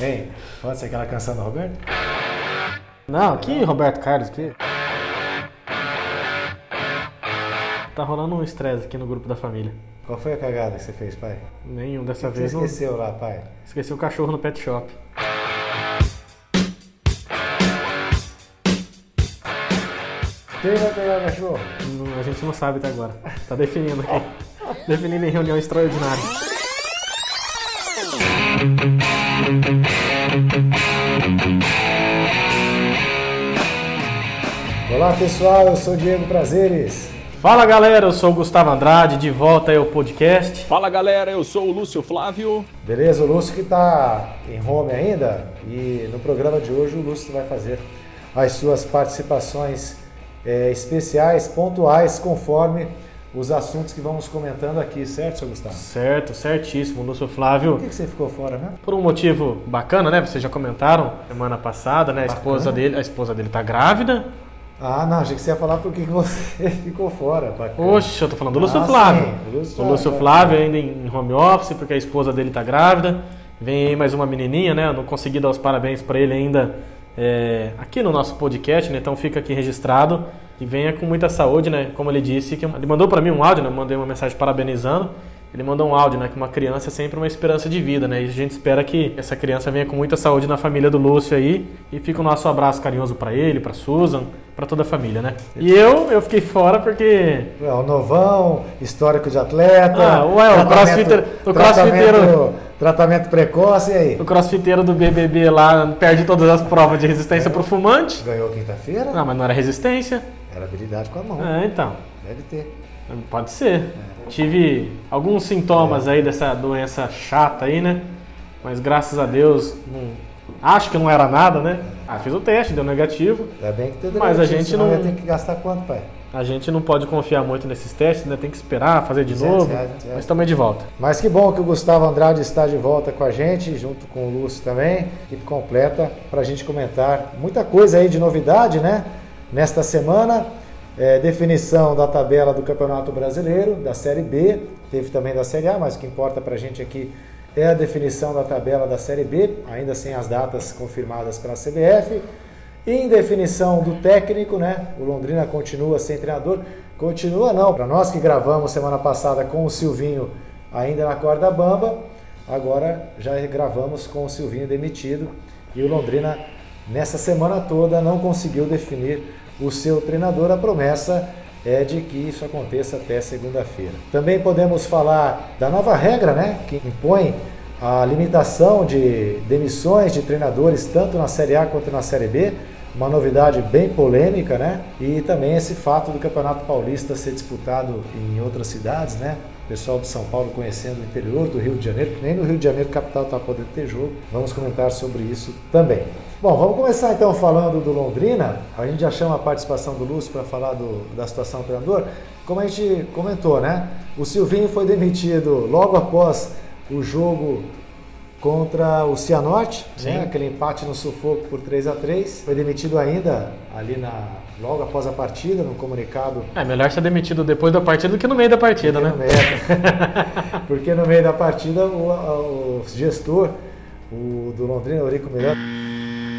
Hein? Pode ser aquela canção do Roberto? Não, que Roberto Carlos, que. Tá rolando um estresse aqui no grupo da família. Qual foi a cagada que você fez, pai? Nenhum dessa que vez. você Não... esqueceu lá, pai? Esqueci o cachorro no pet shop. Quem vai pegar o cachorro? Não, a gente não sabe até agora. Tá definindo aqui. definindo em reunião extraordinária. Olá, pessoal. Eu sou o Diego Prazeres. Fala galera, eu sou o Gustavo Andrade, de volta aí ao podcast. Fala galera, eu sou o Lúcio Flávio. Beleza? O Lúcio que está em home ainda. E no programa de hoje o Lúcio vai fazer as suas participações eh, especiais, pontuais, conforme os assuntos que vamos comentando aqui, certo, seu Gustavo? Certo, certíssimo, Lúcio Por Flávio. que, que você ficou fora mesmo? Por um motivo bacana, né? Vocês já comentaram semana passada, né? A esposa dele, a esposa dele tá grávida. Ah, não, achei que você ia falar por que você ficou fora. Bacana. Oxe, eu tô falando do Lúcio Ah, Flávio. sim, o Lúcio o Lúcio Flávio. Flávio ainda em home office, porque a esposa dele tá grávida. Vem aí mais uma menininha, né? Eu não consegui dar os parabéns pra ele ainda é, aqui no nosso podcast, né? Então fica aqui registrado. E venha com muita saúde, né? Como ele disse, que ele mandou pra mim um áudio, né? Eu mandei uma mensagem parabenizando. Ele mandou um áudio, né? Que uma criança é sempre uma esperança de vida, né? E a gente espera que essa criança venha com muita saúde na família do Lúcio aí. E fica o nosso abraço carinhoso pra ele, pra Susan, pra toda a família, né? E eu, eu fiquei fora porque É, o novão, histórico de atleta. Ah, ué, o crossfiteiro- o crossfiteiro- Tratamento precoce, e aí? O crossfiteiro do BBB lá perde todas as provas de resistência pro fumante. Ganhou quinta-feira? Não, mas não era resistência. Era habilidade com a mão. É, então. Deve ter. Pode ser. Tive alguns sintomas aí dessa doença chata aí, né? Mas graças a Deus, não- acho que não era nada, né? Ah, fiz o teste, deu negativo. Ainda bem que teve Mas a negativo, gente não- ter que gastar quanto, pai? A gente não pode confiar muito nesses testes, né? Tem que esperar, fazer de 200 novo. reais, 200 Mas estamos de volta. Mas que bom que o Gustavo Andrade está de volta com a gente, junto com o Lúcio também, equipe completa, para a gente comentar muita coisa aí de novidade, né? Nesta semana, é, definição da tabela do Campeonato Brasileiro, da Série B, teve também da Série A, mas o que importa para a gente aqui é a definição da tabela da Série B, ainda sem as datas confirmadas pela CBF. Em definição do técnico, né? O Londrina continua sem treinador. Continua não. Para nós que gravamos semana passada com o Silvinho ainda na corda bamba, agora já gravamos com o Silvinho demitido e o Londrina nessa semana toda não conseguiu definir o seu treinador. A promessa é de que isso aconteça até segunda-feira. Também podemos falar da nova regra, né, que impõe a limitação de demissões de treinadores tanto na Série A quanto na Série B, uma novidade bem polêmica, né? E também esse fato do Campeonato Paulista ser disputado em outras cidades, né? Pessoal de São Paulo conhecendo o interior do Rio de Janeiro, que nem no Rio de Janeiro capital está podendo ter jogo. Vamos comentar sobre isso também. Bom, vamos começar então falando do Londrina. A gente já chama a participação do Lúcio para falar do- da situação do treinador. Como a gente comentou, né? O Silvinho foi demitido logo após o jogo contra o Cianorte, né? aquele empate no sufoco por 3 a 3 Foi demitido ainda ali na logo após a partida, no comunicado É melhor ser demitido depois da partida do que no meio da partida, porque né? no meio, porque no meio da partida o, o gestor o do Londrina, Eurico Melhor,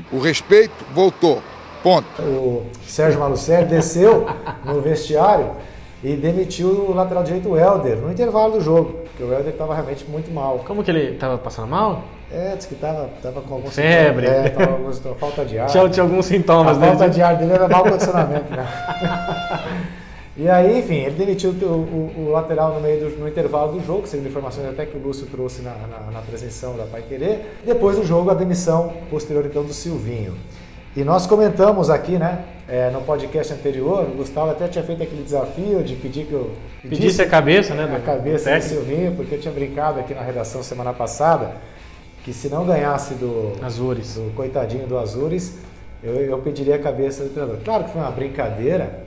O respeito voltou. Ponto. o Sérgio Malucelli desceu no vestiário e demitiu o lateral direito o Helder no intervalo do jogo, porque o Helder estava realmente muito mal. Como que ele tava passando mal? É, disse que estava tava com algum Febre. sintoma, É, falta de ar. Tinha, tinha alguns A sintomas falta dele. de ar dele era mau condicionamento, né? E aí, enfim, ele demitiu o, o- o lateral no meio do no intervalo do jogo, segundo informações até que o Lúcio trouxe na, na, na transmissão da Pai Querer. Depois do jogo, a demissão posterior então do Silvinho. E nós comentamos aqui, né, é, no podcast anterior, o Gustavo até tinha feito aquele desafio de pedir que eu Pedisse a cabeça, né? a do- cabeça do do. Silvinho, porque eu tinha brincado aqui na redação semana passada que se não ganhasse do, Azures. do coitadinho do Azures, eu, eu pediria a cabeça do treinador. Claro que foi uma brincadeira,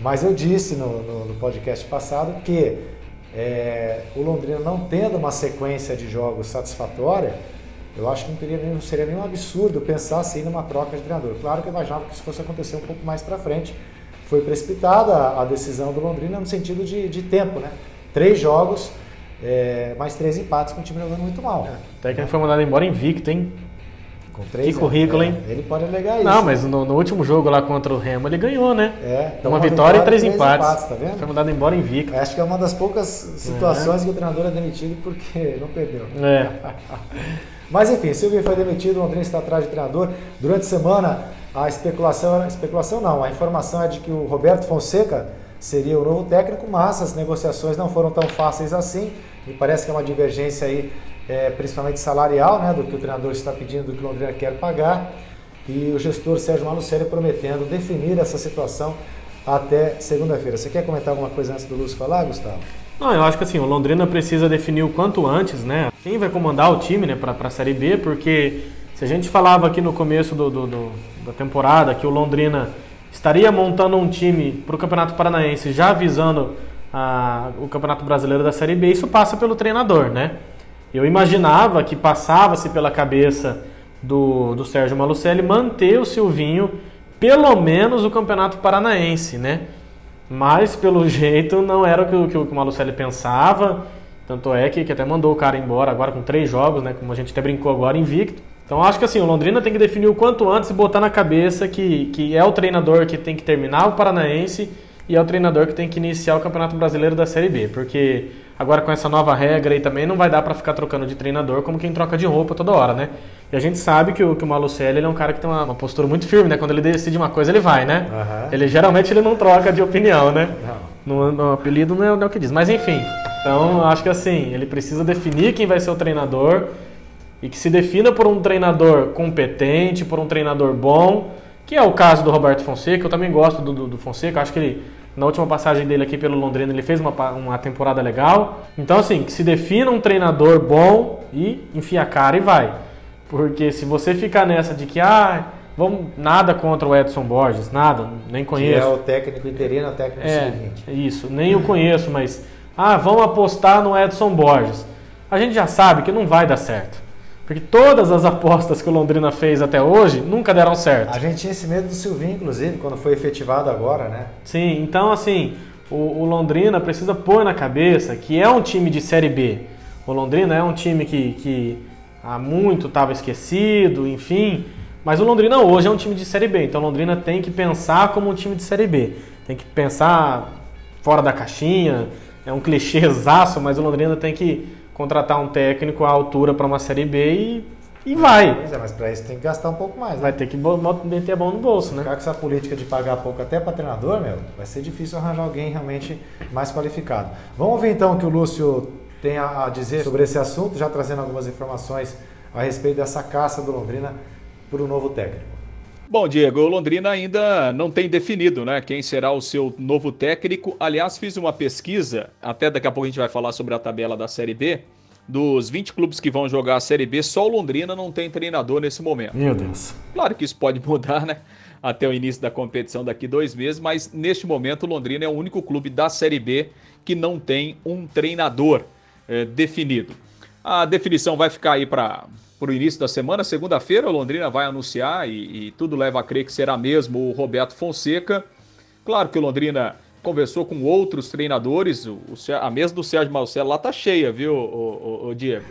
mas eu disse no, no- no podcast passado que é, o Londrina não tendo uma sequência de jogos satisfatória, eu acho que não, teria nem, não seria nenhum absurdo pensar assim numa troca de treinador. Claro que eu imaginava que isso fosse acontecer um pouco mais para frente. Foi precipitada a, a decisão do Londrina no sentido de, de tempo, né? Três jogos, é, mais três empates com o time jogando muito mal. O técnico foi mandado embora invicto, hein? Com três Que anos, currículo, é. hein? Ele pode alegar isso. Não, mas no, no último jogo lá contra o Remo ele ganhou, né? É, então uma, vitória e três, empates. tá vendo? Foi mandado embora em Vica. Acho que é uma das poucas situações que o treinador é demitido porque não perdeu. É. Mas enfim, Silvio foi demitido, o Londrina está atrás de treinador. Durante a semana, a especulação, especulação não, a informação é de que o Roberto Fonseca seria o novo técnico, mas as negociações não foram tão fáceis assim. Me parece que é uma divergência aí, é, principalmente salarial, né, do que o treinador está pedindo, do que o Londrina quer pagar. E o gestor Sérgio Malucelli prometendo definir essa situação até segunda-feira. Você quer comentar alguma coisa antes do Lúcio falar, Gustavo? Não, eu acho que assim, o Londrina precisa definir o quanto antes, né? Quem vai comandar o time, né, pra, pra Série B, porque se a gente falava aqui no começo do, do- do- da temporada que o Londrina estaria montando um time pro Campeonato Paranaense já visando a- o Campeonato Brasileiro da Série B, isso passa pelo treinador, né? Eu imaginava que passava-se pela cabeça do, do Sérgio Malucelli manter o Silvinho pelo menos o Campeonato Paranaense, né? Mas, pelo jeito, não era o que, o que o Malucelli pensava. Tanto é que, que até mandou o cara embora agora com três jogos, né? Como a gente até brincou agora, invicto. Então, acho que assim, o Londrina tem que definir o quanto antes e botar na cabeça que, que é o treinador que tem que terminar o Paranaense e é o treinador que tem que iniciar o Campeonato Brasileiro da Série B. Porque agora com essa nova regra aí também não vai dar pra ficar trocando de treinador como quem troca de roupa toda hora, né? E a gente sabe que o, que o Malucelli ele é um cara que tem uma, uma postura muito firme, né? Quando ele decide uma coisa, ele vai, né? Aham. Ele geralmente ele não troca de opinião, né? Não. No, no apelido não é, não é o que diz. Mas enfim. Então, eu acho que assim, ele precisa definir quem vai ser o treinador e que se defina por um treinador competente, por um treinador bom, que é o caso do Roberto Fonseca. Eu também gosto do, do, do Fonseca. Acho que ele, na última passagem dele aqui pelo Londrina, ele fez uma, uma temporada legal. Então, assim, que se defina um treinador bom e enfia a cara e vai. Porque se você ficar nessa de que, ah, vamos, nada contra o Edson Borges, nada, nem Que conheço. é o técnico interino, o técnico É, sub-20. isso, nem eu conheço, mas ah, vamos apostar no Edson Borges. A gente já sabe que não vai dar certo. Porque todas as apostas que o Londrina fez até hoje nunca deram certo. A gente tinha esse medo do Silvinho, inclusive, quando foi efetivado agora, né? Sim, então assim, o, o Londrina precisa pôr na cabeça que é um time de Série B. O Londrina é um time que, que há muito estava esquecido, enfim. Mas o Londrina hoje é um time de Série B. Então o Londrina tem que pensar como um time de Série B. Tem que pensar fora da caixinha. É um clichê exaço, mas o Londrina tem que contratar um técnico à altura para uma Série B e, e vai. Pois é, mas para isso tem que gastar um pouco mais, né? Vai ter que meter a mão no bolso, né? Ficar com essa política de pagar pouco até para treinador, meu, vai ser difícil arranjar alguém realmente mais qualificado. Vamos ouvir então o que o Lúcio tem a a dizer sobre esse assunto, já trazendo algumas informações a respeito dessa caça do Londrina para o novo técnico. Bom, Diego, o Londrina ainda não tem definido, né? Quem será o seu novo técnico. Aliás, fiz uma pesquisa, até daqui a pouco a gente vai falar sobre a tabela da Série B. Dos 20 clubes que vão jogar a Série B, só o Londrina não tem treinador nesse momento. Meu Deus. Claro que isso pode mudar, né? Até o início da competição daqui dois meses, mas neste momento o Londrina é o único clube da Série B que não tem um treinador eh, definido. A definição vai ficar aí para o início da semana. Segunda-feira o Londrina vai anunciar e, e tudo leva a crer que será mesmo o Roberto Fonseca. Claro que o Londrina conversou com outros treinadores. O, o a mesa do Sérgio Marcelo lá tá cheia, viu, o, o- o Diego?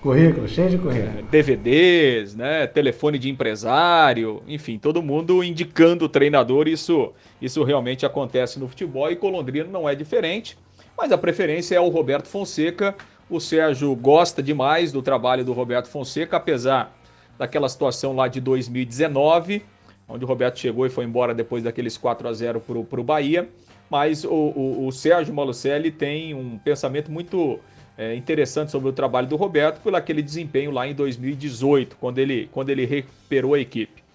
Currículo, cheio de currículo. DVDs, né, telefone de empresário, enfim, todo mundo indicando o treinador, isso, isso realmente acontece no futebol e com o Londrina não é diferente, mas a preferência é o Roberto Fonseca, o Sérgio gosta demais do trabalho do Roberto Fonseca, apesar daquela situação lá de 2019, onde o Roberto chegou e foi embora depois daqueles 4 a 0 para o Bahia, mas o, o, o Sérgio Malucelli tem um pensamento muito é, interessante sobre o trabalho do Roberto por aquele desempenho lá em 2018, quando ele, quando ele recuperou a equipe.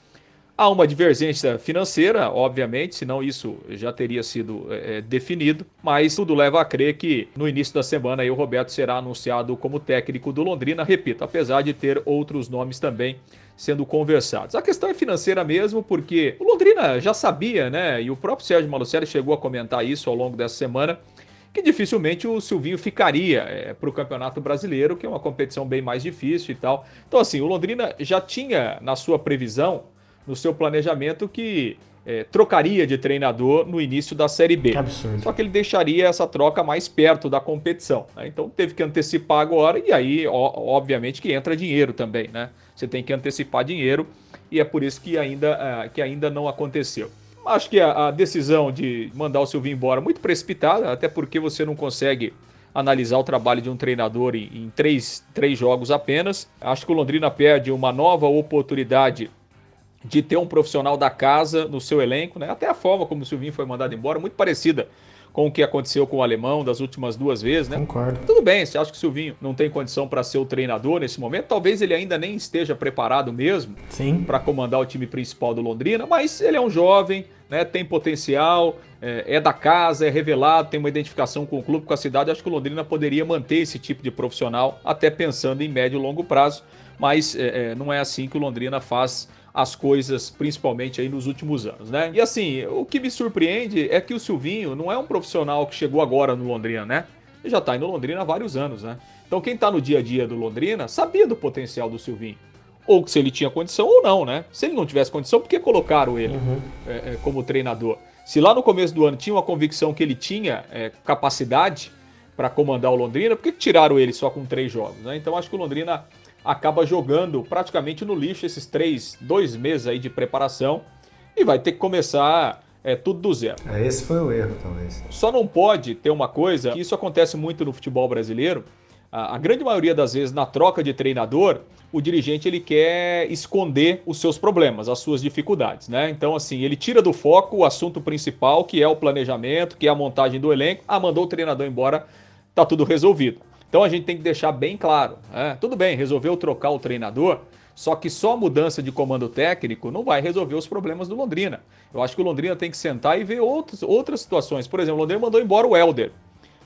Há uma divergência financeira, obviamente, senão isso já teria sido é, definido, mas tudo leva a crer que no início da semana aí, o Roberto será anunciado como técnico do Londrina, repito, apesar de ter outros nomes também sendo conversados. A questão é financeira mesmo, porque o Londrina já sabia, né? E o próprio Sérgio Malucelli chegou a comentar isso ao longo dessa semana, que dificilmente o Silvinho ficaria é, para o Campeonato Brasileiro, que é uma competição bem mais difícil e tal. Então, assim, o Londrina já tinha na sua previsão no seu planejamento que é, trocaria de treinador no início da Série B. Absurdo. Só que ele deixaria essa troca mais perto da competição. Né? Então teve que antecipar agora e aí, ó, obviamente, que entra dinheiro também. Né? Você tem que antecipar dinheiro e é por isso que ainda, uh, que ainda não aconteceu. Acho que a, a, decisão de mandar o Silvinho embora é muito precipitada, até porque você não consegue analisar o trabalho de um treinador em, em três, três jogos apenas. Acho que o Londrina perde uma nova oportunidade de ter um profissional da casa no seu elenco, né? Até a forma como o Silvinho foi mandado embora, muito parecida com o que aconteceu com o alemão das últimas duas vezes, né? Concordo. Tudo bem, você acha que o Silvinho não tem condição para ser o treinador nesse momento? Talvez ele ainda nem esteja preparado mesmo para comandar o time principal do Londrina, mas ele é um jovem, né? Tem potencial, é, é, da casa, é revelado, tem uma identificação com o clube, com a cidade. Acho que o Londrina poderia manter esse tipo de profissional, até pensando em médio e longo prazo, mas é, é não é assim que o Londrina faz as coisas, principalmente aí nos últimos anos, né? E assim, o que me surpreende é que o Silvinho não é um profissional que chegou agora no Londrina, né? Ele já tá indo no Londrina há vários anos, né? Então quem tá no dia a dia do Londrina sabia do potencial do Silvinho. Ou se ele tinha condição ou não, né? Se ele não tivesse condição, por que colocaram ele uhum. é, é, como treinador? Se lá no começo do ano tinha uma convicção que ele tinha é, capacidade para comandar o Londrina, por que tiraram ele só com três jogos? Né? Então acho que o Londrina acaba jogando praticamente no lixo esses três, dois meses aí de preparação e vai ter que começar é, tudo do zero. É, esse foi o erro, talvez. Só não pode ter uma coisa, que isso acontece muito no futebol brasileiro, a, a grande maioria das vezes na troca de treinador, o dirigente ele quer esconder os seus problemas, as suas dificuldades, né? Então assim, ele tira do foco o assunto principal, que é o planejamento, que é a montagem do elenco. Ah, mandou o treinador embora, tá tudo resolvido. Então a gente tem que deixar bem claro. Né? Tudo bem, resolveu trocar o treinador, só que só a mudança de comando técnico não vai resolver os problemas do Londrina. Eu acho que o Londrina tem que sentar e ver outros, outras situações. Por exemplo, o Londrina mandou embora o Helder.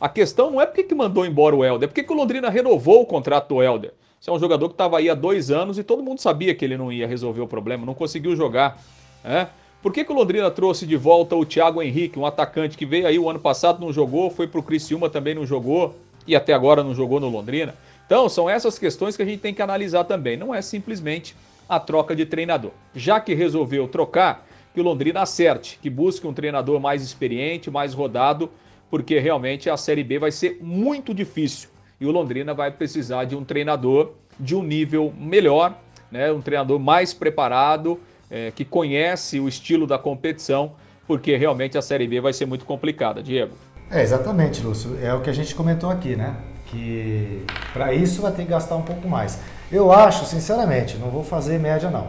A questão não é porque que mandou embora o Helder, é porque que o Londrina renovou o contrato do Helder. Esse é um jogador que estava aí há dois anos e todo mundo sabia que ele não ia resolver o problema, não conseguiu jogar. Né? Por que, que o Londrina trouxe de volta o Thiago Henrique, um atacante que veio aí o ano passado, não jogou, foi para o Criciúma também não jogou e até agora não jogou no Londrina. Então, são essas questões que a gente tem que analisar também. Não é simplesmente a troca de treinador. Já que resolveu trocar, que o Londrina acerte, que busque um treinador mais experiente, mais rodado, porque realmente a Série B vai ser muito difícil e o Londrina vai precisar de um treinador de um nível melhor, né? um treinador mais preparado, é, que conhece o estilo da competição, porque realmente a Série B vai ser muito complicada, Diego. É, exatamente, Lúcio. É o que a gente comentou aqui, né? Que para isso vai ter que gastar um pouco mais. Eu acho, sinceramente, não vou fazer média não.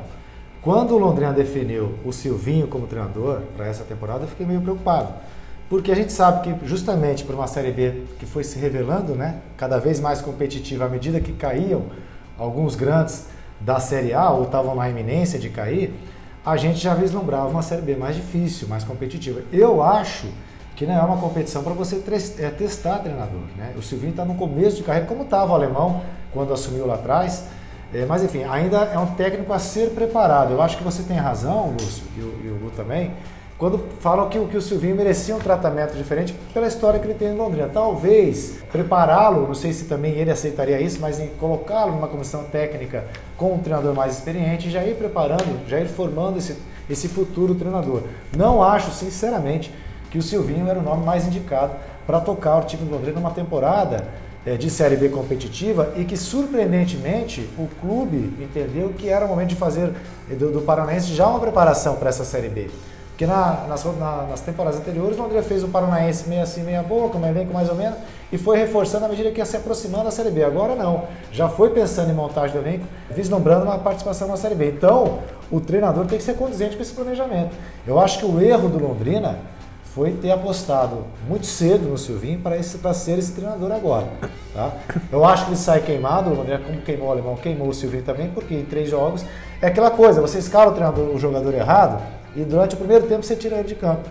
Quando o Londrina definiu o Silvinho como treinador para essa temporada, eu fiquei meio preocupado. Porque a gente sabe que justamente por uma Série B que foi se revelando, né, cada vez mais competitiva à medida que caíam alguns grandes da Série A ou estavam na iminência de cair, a gente já vislumbrava uma Série B mais difícil, mais competitiva. Eu acho que não é uma competição para você é, testar treinador. Né? O Silvinho está no começo de carreira, como estava o alemão quando assumiu lá atrás. É, mas enfim, ainda é um técnico a ser preparado. Eu acho que você tem razão, Lúcio, e o, Lu também, quando falam que, que o Silvinho merecia um tratamento diferente pela história que ele tem em Londrina. Talvez prepará-lo, não sei se também ele aceitaria isso, mas colocá-lo numa comissão técnica com um treinador mais experiente, já ir preparando, já ir formando esse, esse futuro treinador. Não acho, sinceramente, que o Silvinho era o nome mais indicado para tocar o time do Londrina numa temporada é, de Série B competitiva e que, surpreendentemente, o clube entendeu que era o momento de fazer do, do Paranaense já uma preparação para essa Série B. Porque na, nas, na, nas temporadas anteriores, o Londrina fez o Paranaense meio assim, meia boca, um elenco mais ou menos, e foi reforçando à medida que ia se aproximando da Série B. Agora não, já foi pensando em montagem do elenco, vislumbrando uma participação na Série B. Então, o treinador tem que ser condizente com esse planejamento. Eu acho que o erro do Londrina foi ter apostado muito cedo no Silvinho para ser esse treinador agora. Tá? Eu acho que ele sai queimado, como queimou o alemão, queimou o Silvinho também, porque em três jogos é aquela coisa, você escala o, treinador, o jogador errado e durante o primeiro tempo você tira ele de campo.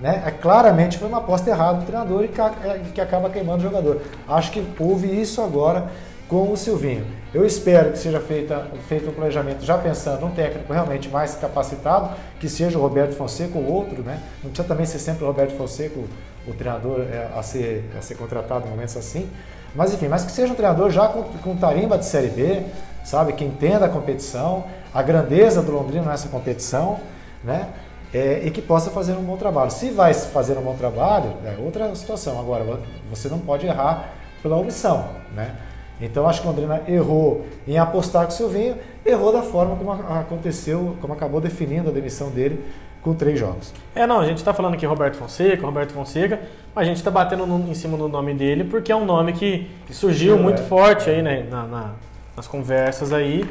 Né? É, claramente foi uma aposta errada do treinador e é, que acaba queimando o jogador. Acho que houve isso agora com o Silvinho. Eu espero que seja feita, feito um planejamento já pensando num técnico realmente mais capacitado, que seja o Roberto Fonseca ou outro, né? Não precisa também ser sempre o Roberto Fonseca, o, o treinador é, a, ser, a ser contratado em momentos assim. Mas enfim, mas que seja um treinador já com, com tarimba de Série B, sabe? Que entenda a competição, a grandeza do Londrina nessa competição, né? É, e que possa fazer um bom trabalho. Se vai fazer um bom trabalho, é outra situação. Agora, você não pode errar pela omissão, né? Então acho que o Londrina errou em apostar com o Silvinho, errou da forma como aconteceu, como acabou definindo a demissão dele com três jogos. É, não, a gente está falando aqui Roberto Fonseca, Roberto Fonseca, mas a gente está batendo no, em cima do nome dele porque é um nome que, que surgiu muito é. forte aí né, na, na, nas conversas aí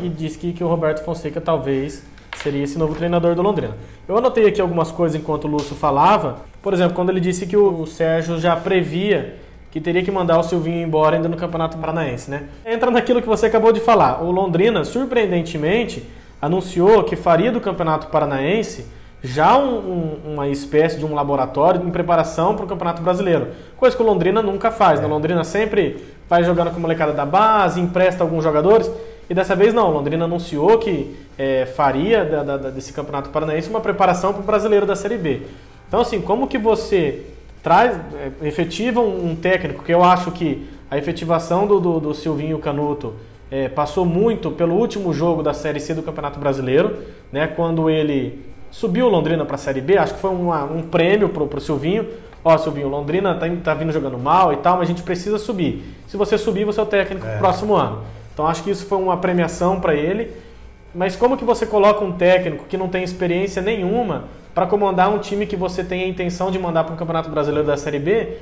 e diz que, que o Roberto Fonseca talvez seria esse novo treinador do Londrina. Eu anotei aqui algumas coisas enquanto o Lúcio falava, por exemplo, quando ele disse que o Sérgio já previa que teria que mandar o Silvinho embora ainda no Campeonato Paranaense, né? Entra naquilo que você acabou de falar. O Londrina, surpreendentemente, anunciou que faria do Campeonato Paranaense já um, um, uma espécie de um laboratório em preparação para o Campeonato Brasileiro. Coisa que o Londrina nunca faz. Né? O Londrina sempre vai jogando com a molecada da base, empresta alguns jogadores. E dessa vez não, o Londrina anunciou que é, faria da, da, desse Campeonato Paranaense uma preparação para o Brasileiro da Série B. Então, assim, como que você traz, é, efetiva um, técnico, que eu acho que a efetivação do, do, do Silvinho Canuto é, passou muito pelo último jogo da Série C do Campeonato Brasileiro, né, quando ele subiu Londrina para a Série B, acho que foi uma, um prêmio para o Silvinho. Ó, Silvinho, Londrina tá, tá vindo jogando mal e tal, mas a gente precisa subir. Se você subir, você é o técnico é. pro próximo ano. Então acho que isso foi uma premiação para ele. Mas como que você coloca um técnico que não tem experiência nenhuma para comandar um time que você tem a intenção de mandar para o Campeonato Brasileiro da Série B,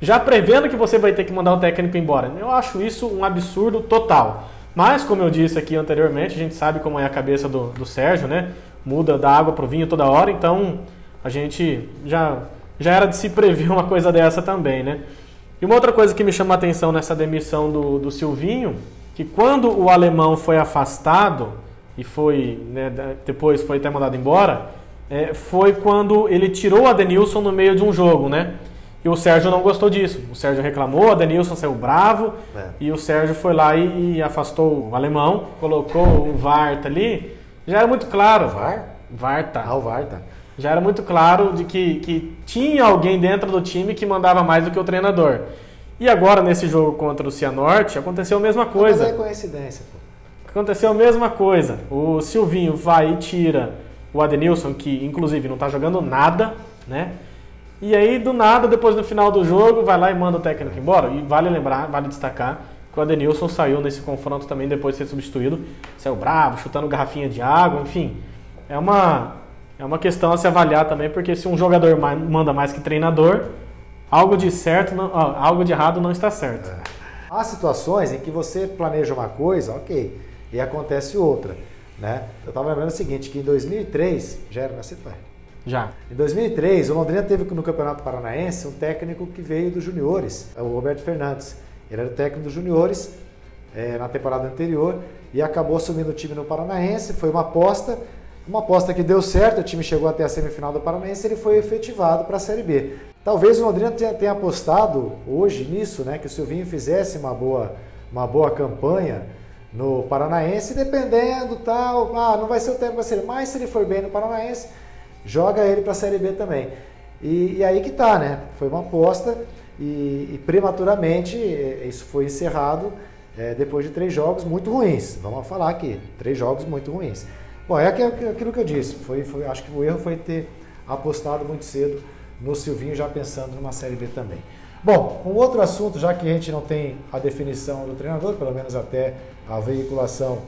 já prevendo que você vai ter que mandar o técnico embora. Eu acho isso um absurdo total. Mas, como eu disse aqui anteriormente, a gente sabe como é a cabeça do, do Sérgio, né? Muda da água para o vinho toda hora, então a gente já, já era de se prever uma coisa dessa também, né? E uma outra coisa que me chama a atenção nessa demissão do, do Silvinho, que quando o alemão foi afastado e foi, né, depois foi até mandado embora, é, foi quando ele tirou a Denilson no meio de um jogo, né? E o Sérgio não gostou disso. O Sérgio reclamou, a Denilson saiu bravo é. e o Sérgio foi lá e, e, afastou o alemão, colocou o Varta ali. Já era muito claro. VAR? Varta. Ah, o Varta. Já era muito claro de que, que tinha alguém dentro do time que mandava mais do que o treinador. E agora, nesse jogo contra o Cianorte, aconteceu a mesma coisa. Mas é coincidência, pô. Aconteceu a mesma coisa. O Silvinho vai e tira o Adenilson, que inclusive não está jogando nada, né? E aí, do nada, depois no final do jogo, vai lá e manda o técnico embora. E vale lembrar, vale destacar, que o Adenilson saiu nesse confronto também depois de ser substituído. Saiu bravo, chutando garrafinha de água, enfim. É uma, é uma questão a se avaliar também, porque se um jogador manda mais que treinador, algo de certo, não, algo de errado não está certo. É. Há situações em que você planeja uma coisa, ok, e acontece outra. Né? Eu estava lembrando o seguinte, que em 2003, já era nascido, pai? Já. Em 2003, o Londrina teve no Campeonato Paranaense um técnico que veio dos juniores, é o Roberto Fernandes. Ele era técnico dos juniores é, na temporada anterior e acabou assumindo o time no Paranaense. Foi uma aposta, uma aposta que deu certo, o time chegou até a semifinal do Paranaense e ele foi efetivado para a Série B. Talvez o Londrina tenha, tenha, apostado hoje nisso, né, que o Silvinho fizesse uma boa, uma boa campanha no Paranaense, dependendo tal, ah, não vai ser o tempo para ser, mas se ele for bem no Paranaense, joga ele para a Série B também. E, e, aí que tá, né? Foi uma aposta e, e prematuramente é, isso foi encerrado é, depois de três jogos muito ruins. Vamos falar aqui, três jogos muito ruins. Bom, é aquilo que eu disse. Foi, foi, acho que o erro foi ter apostado muito cedo no Silvinho, já pensando numa Série B também. Bom, um outro assunto, já que a gente não tem a definição do treinador, pelo menos até a veiculação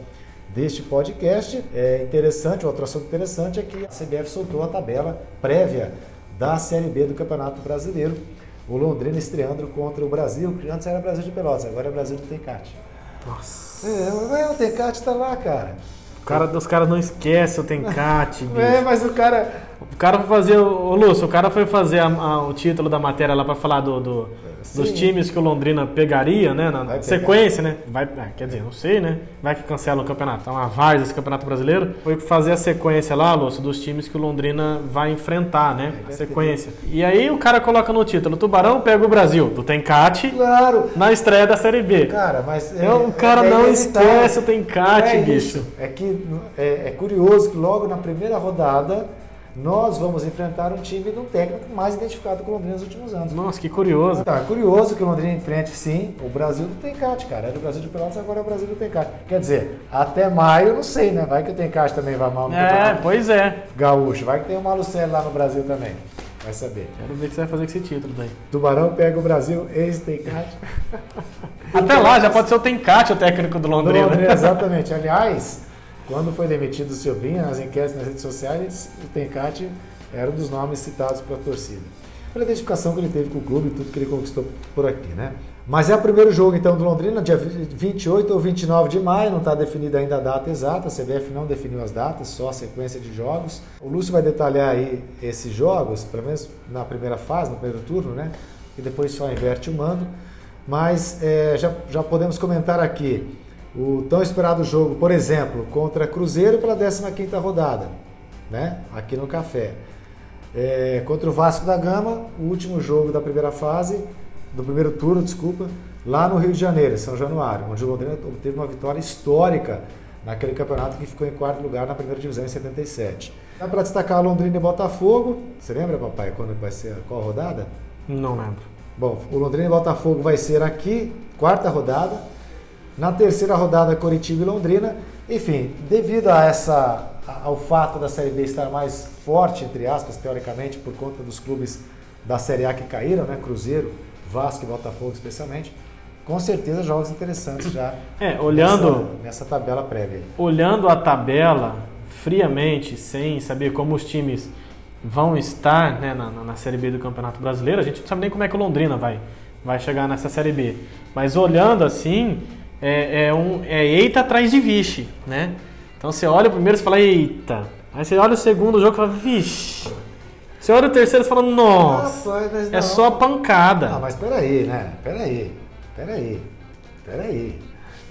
deste podcast, é interessante, outro assunto interessante é que a CBF soltou a tabela prévia da Série B do Campeonato Brasileiro. O Londrina estreando contra o Brasil, que antes era Brasil de Pelotas, agora é Brasil do Tencate. Nossa. É, o Tencate tá lá, cara. O cara, os caras não esquecem o Tencate. É, mas o cara. O cara foi fazer. Ô Lúcio, o cara foi fazer a, a, o título da matéria lá para falar do, do dos times que o Londrina pegaria, né? Na vai sequência, pegar. né? Vai, ah, quer dizer, não sei, né? Vai que cancela o campeonato. É uma várzea esse campeonato brasileiro. Foi fazer a sequência lá, Lúcio, dos times que o Londrina vai enfrentar, né? A sequência. E aí o cara coloca no título: Tubarão pega o Brasil, do Tencate. Claro. Na estreia da Série B. Cara, mas. É, o cara é não esquece o Tencate, é bicho. É que é, é curioso que logo na primeira rodada nós vamos enfrentar um time de um técnico mais identificado com o Londrina nos últimos anos. Nossa, que curioso. Tá, curioso que o Londrina enfrente, sim, o Brasil do Tencate, cara. Era o Brasil de Pelotas, agora é o Brasil do Tencate. Quer dizer, até maio, não sei, né? Vai que o Tencate também vai mal no É, pois é. gaúcho. Vai que tem o Malucelli lá no Brasil também. Vai saber. Quero ver o que você vai fazer com esse título daí. Tubarão pega o Brasil, ex-Tencate. Até lá, já pode ser o Tencate o técnico do Londrina. Londrina, exatamente. Aliás, quando foi demitido o Silvinho, nas enquetes nas redes sociais, o Tencate era um dos nomes citados pela torcida. Pela identificação que ele teve com o clube e tudo que ele conquistou por aqui, né? Mas é o primeiro jogo então do Londrina, dia 28 ou 29 de maio, não está definida ainda a data exata, a CBF não definiu as datas, só a sequência de jogos. O Lúcio vai detalhar aí esses jogos, pelo menos na primeira fase, no primeiro turno, né? E depois só inverte o mando. Mas é, já, já podemos comentar aqui o tão esperado jogo, por exemplo, contra Cruzeiro pela 15ª rodada, né? Aqui no Café. É, contra o Vasco da Gama, o último jogo da primeira fase, do primeiro turno, desculpa, lá no Rio de Janeiro, São Januário, onde o Londrina obteve uma vitória histórica naquele campeonato que ficou em quarto lugar na primeira divisão em 77. Dá para destacar Londrina e Botafogo. Você lembra, papai, quando vai ser qual rodada? Não lembro. Bom, o Londrina e Botafogo vai ser aqui, quarta rodada. Na terceira rodada, Coritiba e Londrina. Enfim, devido a essa, ao fato da Série B estar mais forte, entre aspas, teoricamente, por conta dos clubes da Série A que caíram, né? Cruzeiro, Vasco e Botafogo especialmente. Com certeza jogos interessantes já. É, olhando nessa, nessa tabela prévia. Olhando a tabela friamente, sem saber como os times vão estar né, na, na, Série B do Campeonato Brasileiro, a gente não sabe nem como é que o Londrina vai, vai chegar nessa Série B. Mas olhando assim, é, é um, é eita atrás de vixe, né? Então você olha o primeiro e fala, eita. Aí você olha o segundo jogo e fala, vixe. Você olha o terceiro e fala, nossa, é só pancada. Ah, mas peraí, né? Peraí, peraí, peraí.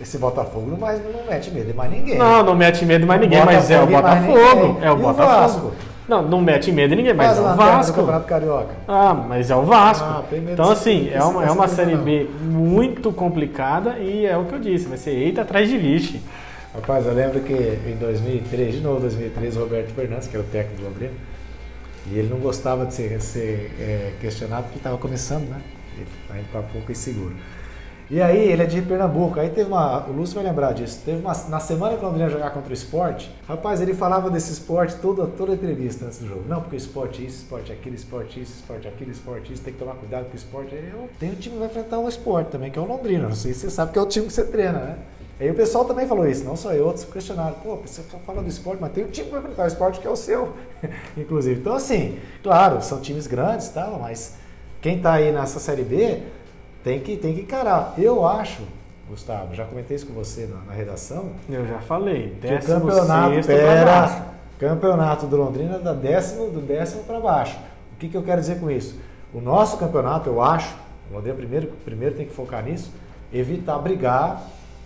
Esse Botafogo não, mais, não mete medo de mais ninguém. Não, não mete medo de mais ninguém, mas é o Botafogo. É o Botafogo. Não, não mete medo de ninguém, mas, é o Vasco. Campeonato Carioca. Ah, mas é o Vasco. Ah, então, assim, é uma, é uma Série B muito complicada e é o que eu disse, vai ser eita atrás de vixe. Rapaz, eu lembro que em 2003, de novo 2003, o Roberto Fernandes, que era o técnico do Londrina, e ele não gostava de ser, ser é, questionado porque estava começando, né? Ele estava um pouco inseguro. E aí, ele é de Pernambuco. Aí teve uma. O Lúcio vai lembrar disso. Teve uma. Na semana que o Londrina jogar contra o esporte, rapaz, ele falava desse esporte toda, toda a entrevista antes do jogo. Não, porque esporte isso, esporte aquilo, esporte isso, esporte aquilo, esporte isso, tem que tomar cuidado com o esporte. Eu tenho um time que vai enfrentar o esporte também, que é o Londrina. Não sei se você sabe que é o time que você treina, né? Aí o pessoal também falou isso, não só eu, outros questionaram. Pô, você fala do esporte, mas tem um time que vai enfrentar o esporte que é o seu, inclusive. Então, assim, claro, são times grandes e tal, mas quem está aí nessa Série B tem que, tem que encarar. Eu acho, Gustavo, já comentei isso com você na, na redação. Eu já falei. O campeonato pera, campeonato do Londrina da décimo, do décimo para baixo. O que, que eu quero dizer com isso? O nosso campeonato, eu acho, o Londrina primeiro, primeiro tem que focar nisso, evitar brigar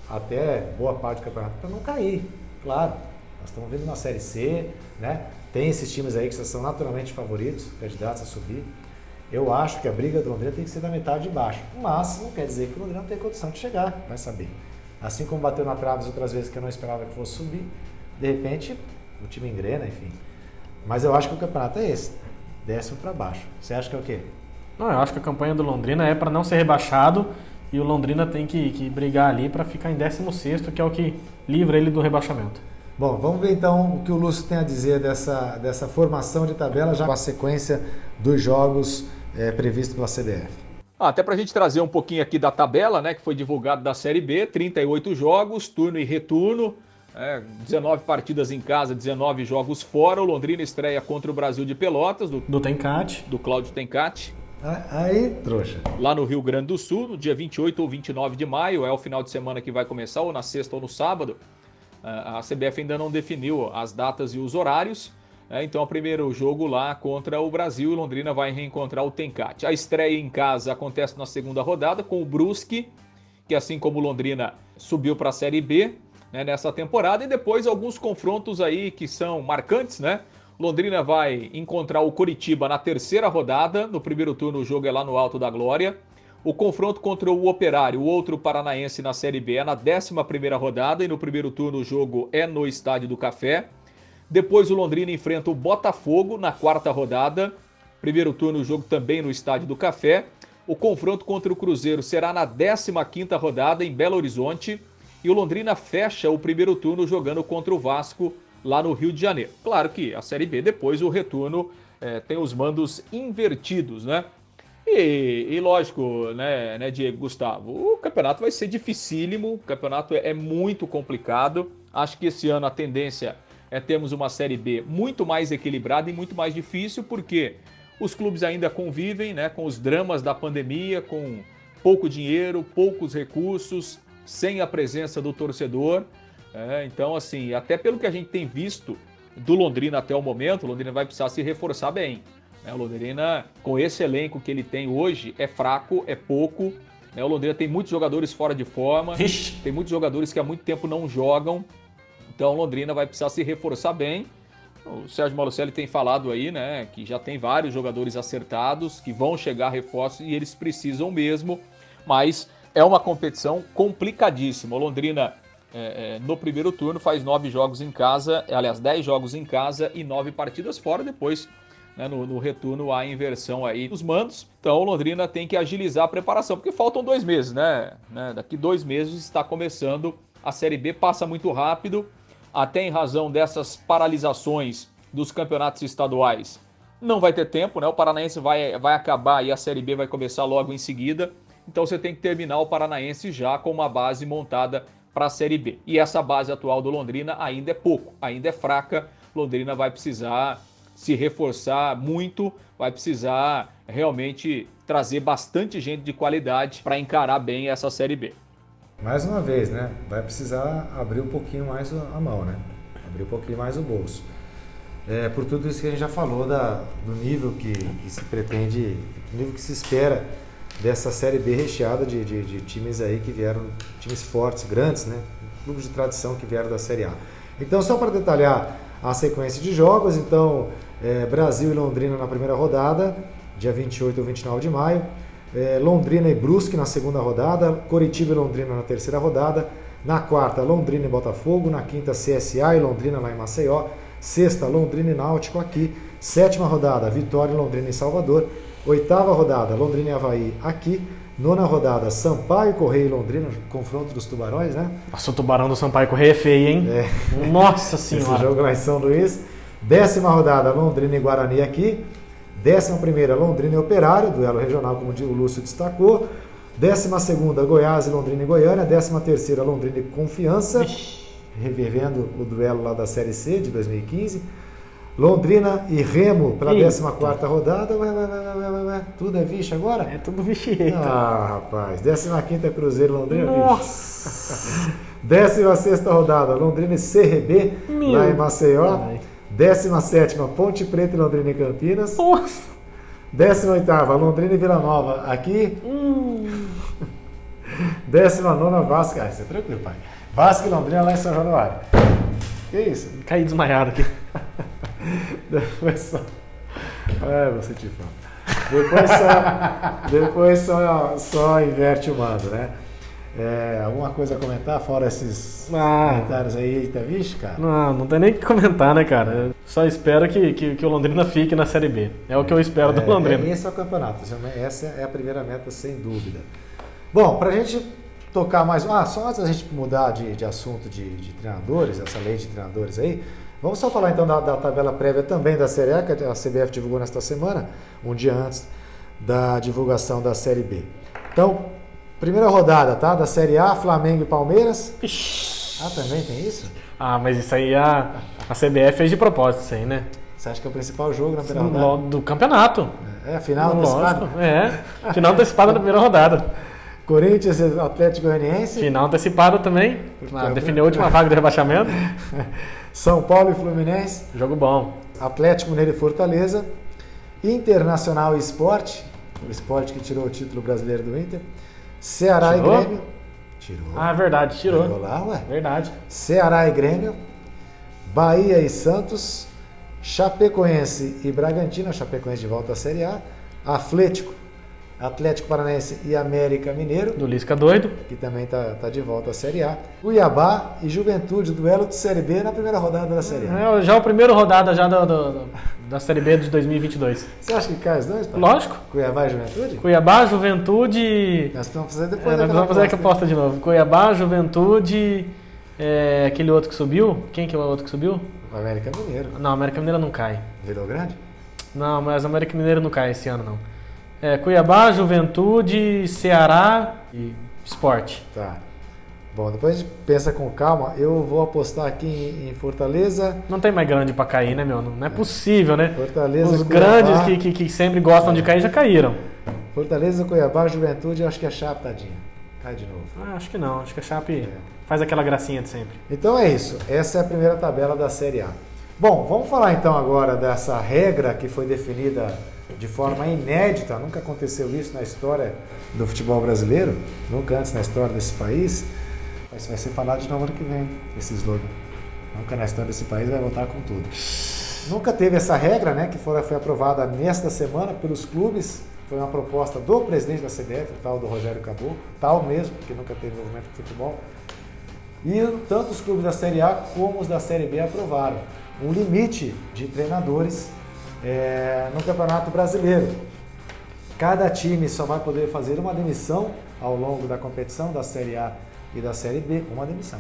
até boa parte do campeonato para não cair. Claro, nós estamos vendo na Série C, né? Tem esses times aí que são naturalmente favoritos, candidatos a subir. Eu acho que a briga do Londrina tem que ser da metade de baixo. Mas não quer dizer que o Londrina não tem condição de chegar, vai saber. Assim como bateu na trave outras vezes que eu não esperava que fosse subir, de repente o time engrena, enfim. Mas eu acho que o campeonato é esse, décimo para baixo. Você acha que é o quê? Não, eu acho que a campanha do Londrina é para não ser rebaixado e o Londrina tem que, que brigar ali para ficar em 16, que é o que livra ele do rebaixamento. Bom, vamos ver então o que o Lúcio tem a dizer dessa, dessa formação de tabela, já com a sequência dos jogos é, previstos pela CBF. Ah, até para a gente trazer um pouquinho aqui da tabela, né, que foi divulgado da Série B, 38 jogos, turno e retorno, é, 19 partidas em casa, 19 jogos fora. O Londrina estreia contra o Brasil de Pelotas, do, do Tencate. Do Cláudio Tencate. Aí, trouxa. Lá no Rio Grande do Sul, no dia 28 ou 29 de maio, é o final de semana que vai começar, ou na sexta ou no sábado. A CBF ainda não definiu as datas e os horários. É, então, o primeiro jogo lá contra o Brasil e Londrina vai reencontrar o Tencate. A estreia em casa acontece na segunda rodada com o Brusque, que assim como Londrina subiu para a Série B né, nessa temporada, e depois alguns confrontos aí que são marcantes, né? Londrina vai encontrar o Coritiba na terceira rodada. No primeiro turno, o jogo é lá no Alto da Glória. O confronto contra o Operário, o outro paranaense na Série B, é na 11 rodada e no primeiro turno o jogo é no Estádio do Café. Depois o Londrina enfrenta o Botafogo na quarta rodada. Primeiro turno, o jogo também no Estádio do Café. O confronto contra o Cruzeiro será na 15ª rodada em Belo Horizonte. E o Londrina fecha o primeiro turno jogando contra o Vasco lá no Rio de Janeiro. Claro que a Série B, depois o retorno é, tem os mandos invertidos, né? E, e, lógico, né, né, Diego Gustavo, o campeonato vai ser dificílimo, o campeonato é, é muito complicado. Acho que esse ano a tendência é termos uma Série B muito mais equilibrada e muito mais difícil, porque os clubes ainda convivem né, com os dramas da pandemia, com pouco dinheiro, poucos recursos, sem a presença do torcedor. É, então, assim, até pelo que a gente tem visto do Londrina até o momento, o Londrina vai precisar se reforçar bem. Né? O Londrina, com esse elenco que ele tem hoje, é fraco, é pouco. Né? O Londrina tem muitos jogadores fora de forma, Ixi. tem muitos jogadores que há muito tempo não jogam. Então, o Londrina vai precisar se reforçar bem. O Sérgio Malucelli tem falado aí, né, que já tem vários jogadores acertados, que vão chegar a reforços e eles precisam mesmo, mas é uma competição complicadíssima. O Londrina, é, é, no primeiro turno, faz nove jogos em casa, aliás, dez jogos em casa e nove partidas fora. Depois, né, no, no, retorno, há inversão aí dos mandos. Então, Londrina tem que agilizar a preparação, porque faltam dois meses, né? né? Daqui dois meses está começando a Série B, passa muito rápido até em razão dessas paralisações dos campeonatos estaduais, não vai ter tempo, né? O Paranaense vai, vai acabar e a Série B vai começar logo em seguida. Então você tem que terminar o Paranaense já com uma base montada para a Série B. E essa base atual do Londrina ainda é pouco, ainda é fraca. Londrina vai precisar se reforçar muito, vai precisar realmente trazer bastante gente de qualidade para encarar bem essa Série B. Mais uma vez, né? Vai precisar abrir um pouquinho mais a mão, né? Abrir um pouquinho mais o bolso. É, por tudo isso que a gente já falou da, do nível que, que se pretende, do nível que se espera dessa Série B recheada de, de, de, times aí que vieram, times fortes, grandes, né? Clubes de tradição que vieram da Série A. Então, só para detalhar a sequência de jogos, então, é, Brasil e Londrina na primeira rodada, dia 28 ou 29 de maio é, Londrina e Brusque na segunda rodada, Coritiba e Londrina na terceira rodada, na quarta Londrina e Botafogo, na quinta CSA e Londrina lá em Maceió, sexta Londrina e Náutico aqui, sétima rodada Vitória e Londrina em Salvador, oitava rodada Londrina e Havaí aqui, nona rodada Sampaio, Correia e Londrina, confronto dos tubarões, né? Nossa, o tubarão do Sampaio Correia é feio, hein? É. Nossa Senhora! Esse jogo lá em São Luís. Décima rodada Londrina e Guarani aqui, Décima primeira, Londrina e Operário, duelo regional, como o Lúcio destacou. Décima segunda, Goiás e Londrina e Goiânia. Décima terceira, Londrina e Confiança, revivendo o duelo lá da Série C de 2015. Londrina e Remo pela 14 quarta rodada. Ué, ué, ué, tudo é vixe agora? É tudo vixe. Ah, rapaz. 15 quinta Cruzeiro, Londrina. Nossa. 16 rodada, Londrina e CRB, Meu lá em Maceió. Ai. 17 Ponte Preta e Londrina e Campinas. Nossa! 18 Londrina e Vila Nova aqui. Hum. 19 Vasco. Ah, isso é tranquilo, pai. Vasco e Londrina lá em São Januário. Que isso? Caí desmaiado aqui. Depois só. É, você te fala. Depois só, depois só, só inverte o mando, né? É, alguma coisa a comentar fora esses ah, comentários aí? Eita, vixe, cara? Não, não tem nem o que comentar, né, cara? Eu só espero que, que, que, o Londrina fique na Série B. É o que eu espero é, do Londrina. É, esse é o campeonato. Essa é a primeira meta, sem dúvida. Bom, pra gente tocar mais. Ah, só antes da gente mudar de, de assunto de, de treinadores, essa lei de treinadores aí, vamos só falar então da, da tabela prévia também da Série A, que a CBF divulgou nesta semana, um dia antes da divulgação da Série B. Então, Primeira rodada, tá? Da Série A, Flamengo e Palmeiras. Ixi. Ah, também tem isso? Ah, mas isso aí a, a CBF fez de propósito, isso aí, né? Você acha que é o principal jogo na primeira rodada? Do campeonato. É, a final antecipada? É, final antecipada da primeira rodada. Corinthians e Atlético Goianiense. Final antecipada também. Ah, definiu a última vaga de rebaixamento. São Paulo e Fluminense. Jogo bom. Atlético Mineiro e Fortaleza. Internacional e Esporte. O esporte que tirou o título brasileiro do Inter. Ceará tirou? e Grêmio. Tirou. Ah, verdade, tirou. Tirou lá, ué. Verdade. Ceará e Grêmio. Bahia e Santos. Chapecoense e Bragantino. Chapecoense de volta à Série A. Atlético Atlético Paranaense e América Mineiro, Do Lisca doido. que também está tá de volta à Série A. Cuiabá e Juventude, duelo de Série B na primeira rodada da Série A. É já o primeiro rodada já do- do- do- da Série B de 2022. Você acha que cai os dois? pai? Lógico. Cuiabá e Juventude? Cuiabá, Juventude. Nós vamos fazer É, depois nós daquela vamos fazer que aposta, de novo. Cuiabá, Juventude. é, aquele outro que subiu. Quem que é o outro que subiu? O América Mineiro. Não, América Mineira não cai. Virou grande? Não, mas América Mineiro não cai esse ano, não. É, Cuiabá, Juventude, Ceará e Esporte. Tá. Bom, depois a gente pensa com calma. Eu vou apostar aqui em, em Fortaleza. Não tem mais grande pra cair, né, meu? Não é possível, né? Fortaleza, Os Cuiabá. grandes que, que, que sempre gostam de cair já caíram. Fortaleza, Cuiabá, Juventude, eu acho que é Chape, tadinha. Cai de novo. Ah, acho que não. Acho que a Chape faz aquela gracinha de sempre. Então é isso. Essa é a primeira tabela da Série A. Bom, vamos falar então agora dessa regra que foi definida de forma inédita. Nunca aconteceu isso na história do futebol brasileiro, nunca antes na história desse país. Mas vai ser falado de novo ano que vem, esse slogan. Nunca na história desse país vai voltar com tudo. Nunca teve essa regra, né, que foi, foi aprovada nesta semana pelos clubes. Foi uma proposta do presidente da CBF, o tal do Rogério Caboclo, tal mesmo, porque nunca teve envolvimento com futebol. E tanto os clubes da Série A como os da Série B aprovaram um limite de treinadores eh, no Campeonato Brasileiro. Cada time só vai poder fazer uma demissão ao longo da competição da Série A e da Série B, uma demissão.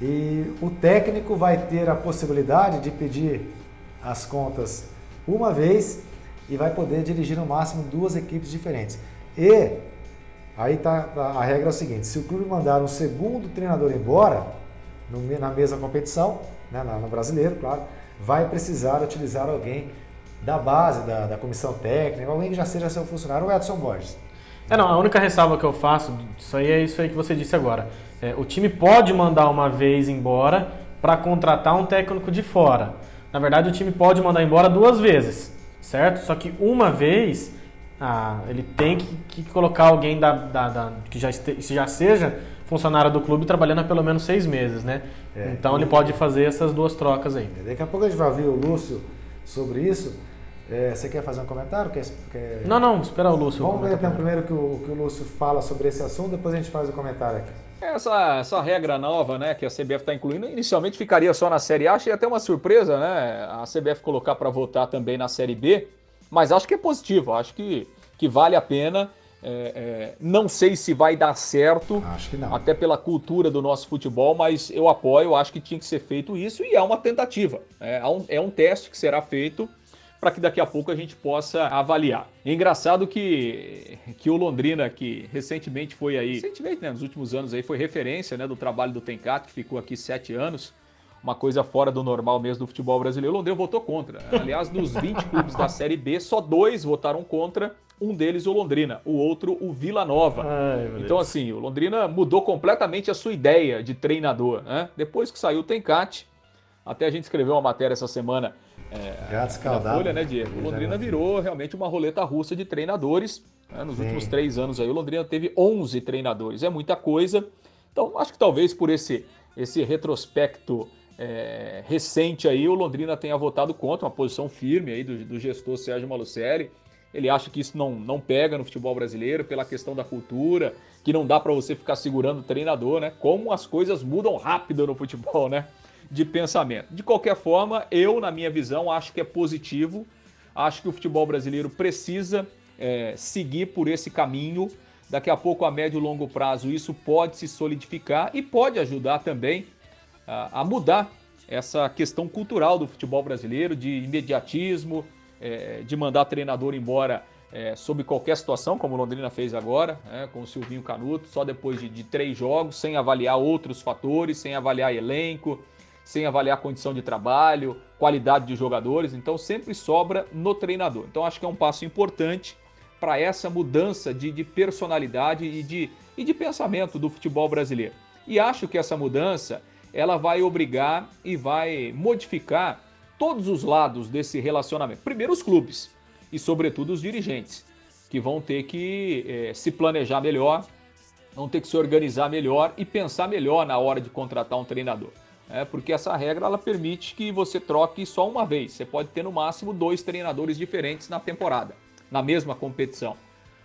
E o técnico vai ter a possibilidade de pedir as contas uma vez e vai poder dirigir no máximo duas equipes diferentes. E aí tá a regra é o seguinte: se o clube mandar um segundo treinador embora no na mesma competição, né, no brasileiro, claro, vai precisar utilizar alguém da base, da, da comissão técnica, alguém que já seja seu funcionário, o Edson Borges. É, não, a única ressalva que eu faço disso aí é isso aí que você disse agora. É, o time pode mandar uma vez embora para contratar um técnico de fora. Na verdade, o time pode mandar embora duas vezes, certo? Só que uma vez ah, ele tem que, que colocar alguém da, da- da- que já, este- já seja funcionário do clube trabalhando há pelo menos seis meses, né? É, então ele pode fazer essas duas trocas aí. Daqui a pouco a gente vai ouvir o Lúcio sobre isso. É, você quer fazer um comentário? Quer, quer... Não, não, espera o Lúcio. Vamos ver então primeiro que o, que o Lúcio fala sobre esse assunto, depois a gente faz o comentário aqui. Essa, essa regra nova, né, que a CBF está incluindo, inicialmente ficaria só na Série A. Achei até uma surpresa, né, a CBF colocar para votar também na Série B, mas acho que é positivo, acho que, que vale a pena. É, é, não sei se vai dar certo, Acho que não. até pela cultura do nosso futebol, mas eu apoio, acho que tinha que ser feito isso e é uma tentativa. É, é um, é um teste que será feito para que daqui a pouco a gente possa avaliar. É engraçado que, que o Londrina, que recentemente foi aí, recentemente, né, nos últimos anos aí, foi referência né, do trabalho do Tenkat, que ficou aqui sete anos, uma coisa fora do normal mesmo do futebol brasileiro, o Londrina votou contra. Aliás, dos 20 clubes da Série B, só dois votaram contra, um deles o Londrina, o outro o Vila Nova. Ai, Então, assim, o Londrina mudou completamente a sua ideia de treinador. Né? Depois que saiu o Tencate, até a gente escreveu uma matéria essa semana Gato na escaldado. Folha, né, Diego? O Londrina virou realmente uma roleta russa de treinadores. né? Nos Sim. últimos três anos aí, o Londrina teve 11 treinadores. É muita coisa. Então, acho que talvez por esse, esse retrospecto é, recente aí, o Londrina tenha votado contra, uma posição firme aí do, do gestor Sérgio Malucelli. Ele acha que isso não, não pega no futebol brasileiro pela questão da cultura, que não dá para você ficar segurando o treinador, né? Como as coisas mudam rápido no futebol, né? De pensamento. De qualquer forma, eu, na minha visão, acho que é positivo. Acho que o futebol brasileiro precisa é, seguir por esse caminho. Daqui a pouco, a médio e longo prazo, isso pode se solidificar e pode ajudar também a, a mudar essa questão cultural do futebol brasileiro, de imediatismo, é, de mandar treinador embora é, sob qualquer situação, como o Londrina fez agora, né, com o Silvinho Canuto, só depois de, de três jogos, sem avaliar outros fatores, sem avaliar elenco, sem avaliar condição de trabalho, qualidade de jogadores. Então sempre sobra no treinador. Então acho que é um passo importante para essa mudança de, de personalidade e de, e de pensamento do futebol brasileiro. E acho que essa mudança ela vai obrigar e vai modificar todos os lados desse relacionamento. Primeiro os clubes e sobretudo os dirigentes, que vão ter que eh, se planejar melhor, vão ter que se organizar melhor e pensar melhor na hora de contratar um treinador. É, porque essa regra ela permite que você troque só uma vez. Você pode ter no máximo dois treinadores diferentes na temporada, na mesma competição.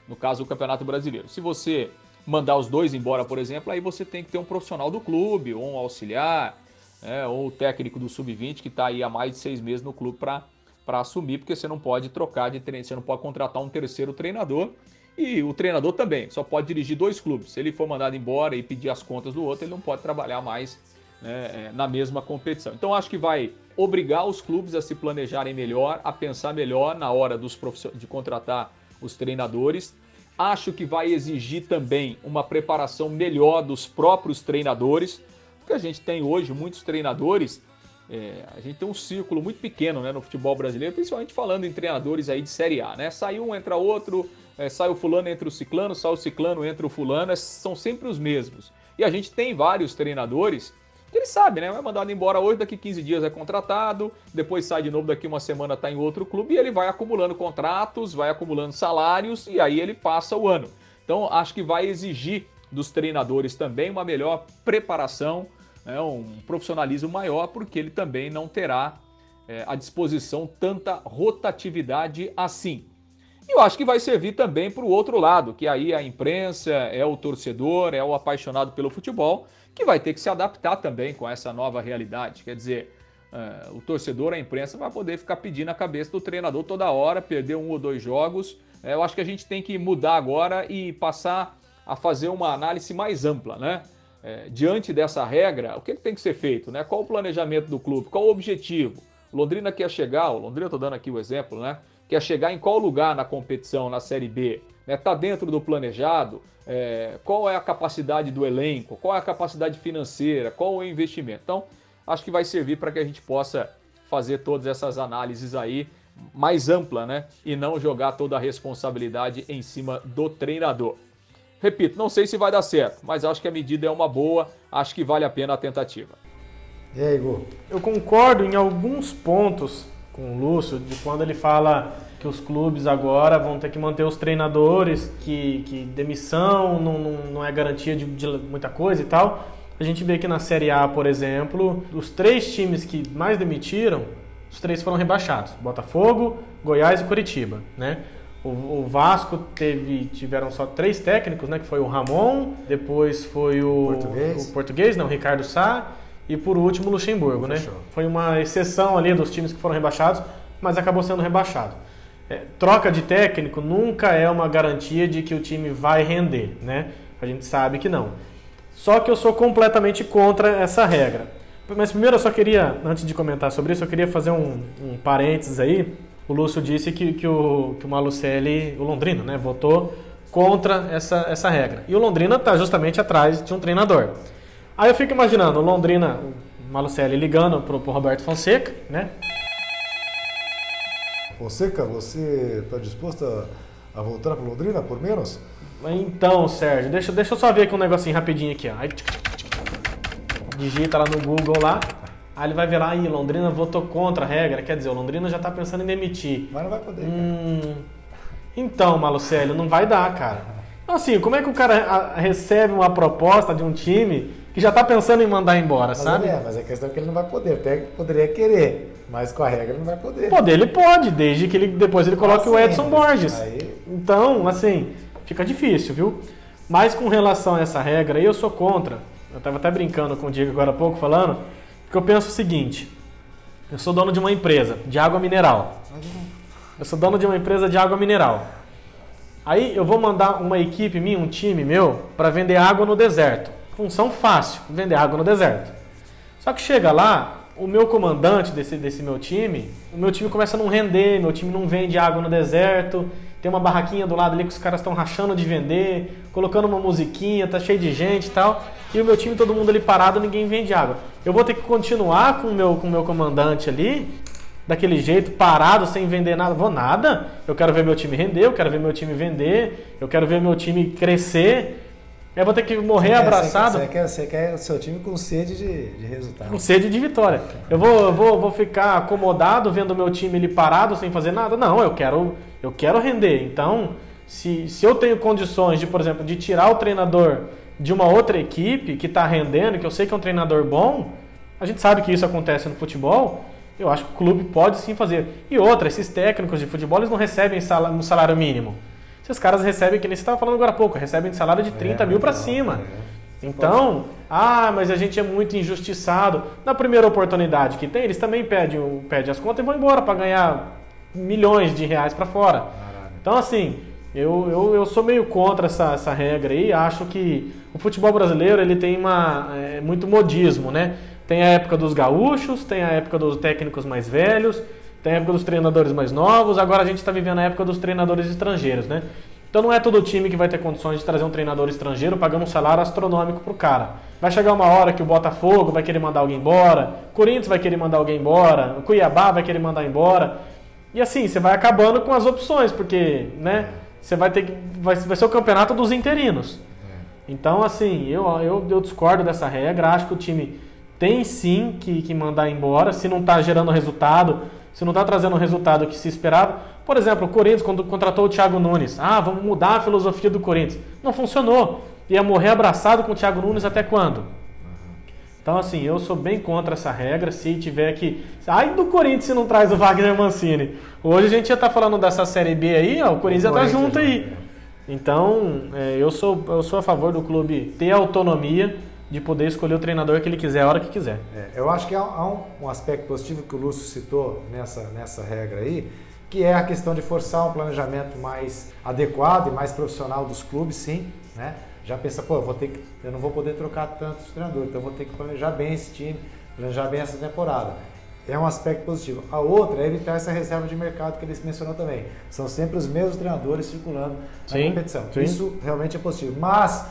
No caso do Campeonato Brasileiro. Se você mandar os dois embora, por exemplo, aí você tem que ter um profissional do clube, ou um auxiliar, é, ou o técnico do sub-20 que está aí há mais de seis meses no clube para assumir, porque você não pode trocar de treino, você não pode contratar um terceiro treinador. E o treinador também, só pode dirigir dois clubes. Se ele for mandado embora e pedir as contas do outro, ele não pode trabalhar mais né, é, na mesma competição. Então acho que vai obrigar os clubes a se planejarem melhor, a pensar melhor na hora dos de contratar os treinadores. Acho que vai exigir também uma preparação melhor dos próprios treinadores, porque a gente tem hoje muitos treinadores é, a gente tem um círculo muito pequeno né, no futebol brasileiro, principalmente falando em treinadores aí de Série A, né? Sai um, entra outro, é, sai o fulano, entra o ciclano, sai o ciclano, entra o fulano, são sempre os mesmos. E a gente tem vários treinadores ele sabe, né? Vai mandado embora hoje, daqui 15 dias é contratado, depois sai de novo, daqui uma semana está em outro clube e ele vai acumulando contratos, vai acumulando salários e aí ele passa o ano. Então acho que vai exigir dos treinadores também uma melhor preparação né, um profissionalismo maior, porque ele também não terá é, à disposição tanta rotatividade assim. E eu acho que vai servir também para o outro lado, que aí a imprensa, é o torcedor, é o apaixonado pelo futebol, que vai ter que se adaptar também com essa nova realidade. Quer dizer, uh, o torcedor, a imprensa, vai poder ficar pedindo a cabeça do treinador toda hora, perder um ou dois jogos. Uh, eu acho que a gente tem que mudar agora e passar a fazer uma análise mais ampla, né? é, diante dessa regra, o que, que, tem que ser feito? Né? Qual o planejamento do clube? Qual o objetivo? Londrina quer chegar, o Londrina estou dando aqui o exemplo, né? Quer chegar em qual lugar na competição, na Série B? Está né? Tá dentro do planejado? É, qual é a capacidade do elenco? Qual é a capacidade financeira? Qual o investimento? Então, acho que vai servir para que a gente possa fazer todas essas análises aí mais ampla, né? E não jogar toda a responsabilidade em cima do treinador. Repito, não sei se vai dar certo, mas acho que a medida é uma boa, acho que vale a pena a tentativa. E aí, Igor? Eu concordo em alguns pontos com o Lúcio, de quando ele fala que os clubes agora vão ter que manter os treinadores, que, que demissão não, não, não é garantia de, de muita coisa e tal. A gente vê que na Série A, por exemplo, os três times que mais demitiram, os três foram rebaixados: Botafogo, Goiás e Curitiba, né? O, Vasco teve, tiveram só três técnicos, né? Que foi o Ramon, depois foi o português, o português não, o Ricardo Sá e por último o Luxemburgo, né? Foi uma exceção ali dos times que foram rebaixados, mas acabou sendo rebaixado. É, troca de técnico nunca é uma garantia de que o time vai render, né? A gente sabe que não. Só que eu sou completamente contra essa regra. Mas primeiro eu só queria, antes de comentar sobre isso, eu queria fazer um, um parênteses aí o Lúcio disse que, que, o, que o Malucelli, o Londrina, né, votou contra essa, essa regra. E o Londrina está justamente atrás de um treinador. Aí eu fico imaginando o Londrina, o Malucelli ligando pro, pro Roberto Fonseca, né? Fonseca, você está disposto a, a voltar para Londrina por menos? Então, Sérgio, deixa, deixa eu só ver aqui um negocinho rapidinho aqui. Ó. Aí, digita lá no Google lá. Aí ele vai ver lá, e Londrina votou contra a regra, quer dizer, o Londrina já está pensando em demitir. Mas não vai poder. Hum, então, Malucelli, não vai dar, cara. Assim, como é que o cara recebe uma proposta de um time que já está pensando em mandar embora, mas sabe? É, mas a questão é que ele não vai poder. Até poderia querer, mas com a regra ele não vai poder. Poder ele pode, desde que ele, depois ele coloque ah, o Edson Borges. Aí... Então, assim, fica difícil, viu? Mas com relação a essa regra, eu sou contra. Eu estava até brincando com o Diego agora há pouco, falando porque eu penso o seguinte: eu sou dono de uma empresa de água mineral. Eu sou dono de uma empresa de água mineral. Aí eu vou mandar uma equipe minha, um time meu, para vender água no deserto. Função fácil, vender água no deserto. Só que chega lá, o meu comandante desse, desse meu time, o meu time começa a não render, meu time não vende água no deserto, tem uma barraquinha do lado ali que os caras estão rachando de vender, colocando uma musiquinha, tá cheio de gente e tal. E o meu time, todo mundo ali parado, ninguém vende água. Eu vou ter que continuar com o meu, com o meu comandante ali, daquele jeito, parado, sem vender nada. Vou nada. Eu quero ver meu time render, eu quero ver meu time vender, eu quero ver meu time crescer. Eu vou ter que morrer abraçado. Você, quer, você quer o seu time com sede de, de resultado. Com sede de vitória. Eu vou, vou, vou ficar acomodado vendo meu time ali parado sem fazer nada? Não, eu quero, eu quero render. Então, se, se eu tenho condições de, por exemplo, de tirar o treinador de uma outra equipe que está rendendo, que eu sei que é um treinador bom, a gente sabe que isso acontece no futebol, eu acho que o clube pode sim fazer. E outra, esses técnicos de futebol eles não recebem salário, um salário mínimo. Esses caras recebem, que nem você estava falando agora há pouco, recebem salário de 30 É, mil para cima. é. Então, ah, mas a gente é muito injustiçado. Na primeira oportunidade que tem, eles também pedem, pedem as contas e vão embora para ganhar milhões de reais para fora. Caralho. Então, assim, eu, eu, eu sou meio contra essa, essa regra aí. Acho que o futebol brasileiro ele tem uma, é, muito modismo, né? Tem a época dos gaúchos, tem a época dos técnicos mais velhos, tem a época dos treinadores mais novos. Agora a gente está vivendo a época dos treinadores estrangeiros, né? Então não é todo time que vai ter condições de trazer um treinador estrangeiro pagando um salário astronômico pro cara. Vai chegar uma hora que o Botafogo vai querer mandar alguém embora, o Corinthians vai querer mandar alguém embora, o Cuiabá vai querer mandar embora. E assim, você vai acabando com as opções, porque, né, você vai ter que. Vai, vai ser o campeonato dos interinos. Então, assim, eu, eu, eu discordo dessa regra, acho que o time tem sim que, que mandar embora, se não está gerando resultado, se não está trazendo o resultado que se esperava. Por exemplo, o Corinthians, quando contratou o Thiago Nunes, ah, vamos mudar a filosofia do Corinthians. Não funcionou. Ia morrer abraçado com o Thiago Nunes até quando? Então, assim, eu sou bem contra essa regra. Se tiver que. Ai do Corinthians se não traz o Wagner Mancini. Hoje a gente já está falando dessa Série B aí, ó, o Corinthians já tá Corinthians junto aí. Então, é, eu, sou, eu sou a favor do clube ter autonomia de poder escolher o treinador que ele quiser, a hora que quiser. É, eu acho que há, há um, um aspecto positivo que o Lúcio citou nessa, nessa regra aí, que é a questão de forçar um planejamento mais adequado e mais profissional dos clubes, sim, né? Já pensa, pô, eu, vou ter que, eu não vou poder trocar tantos treinadores, então eu vou ter que planejar bem esse time, planejar bem essa temporada. É um aspecto positivo. A outra é evitar essa reserva de mercado que eles mencionou também. São sempre os mesmos treinadores circulando na Sim, competição. sim. Isso realmente é positivo. Mas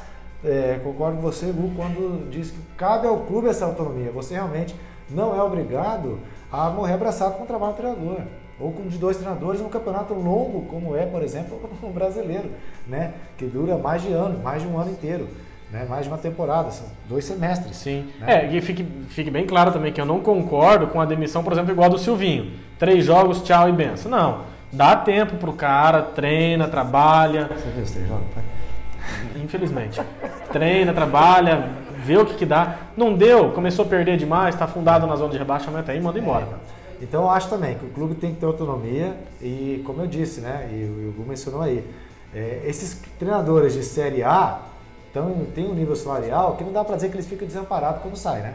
é, concordo com você, Gu, quando diz que cabe ao clube essa autonomia. Você realmente não é obrigado a morrer abraçado com o trabalho do treinador. Ou com de dois treinadores num campeonato longo, como é, por exemplo, o brasileiro, né? Que dura mais de ano, mais de um ano inteiro, né? mais de uma temporada, são dois semestres. Sim. né? É, e fique, fique bem claro também que eu não concordo com a demissão, por exemplo, igual do Silvinho. Três jogos, tchau e benção. Não. Dá tempo pro cara, treina, trabalha. Você viu os três jogos, pai? Infelizmente. Treina, trabalha, vê o que, que dá. Não deu, começou a perder demais, está afundado na zona de rebaixamento aí, manda embora. Então eu acho também que o clube tem que ter autonomia e, como eu disse, né, e o Hugo mencionou aí, é, esses treinadores de Série A tão, têm um nível salarial que não dá para dizer que eles ficam desamparados quando saem, né?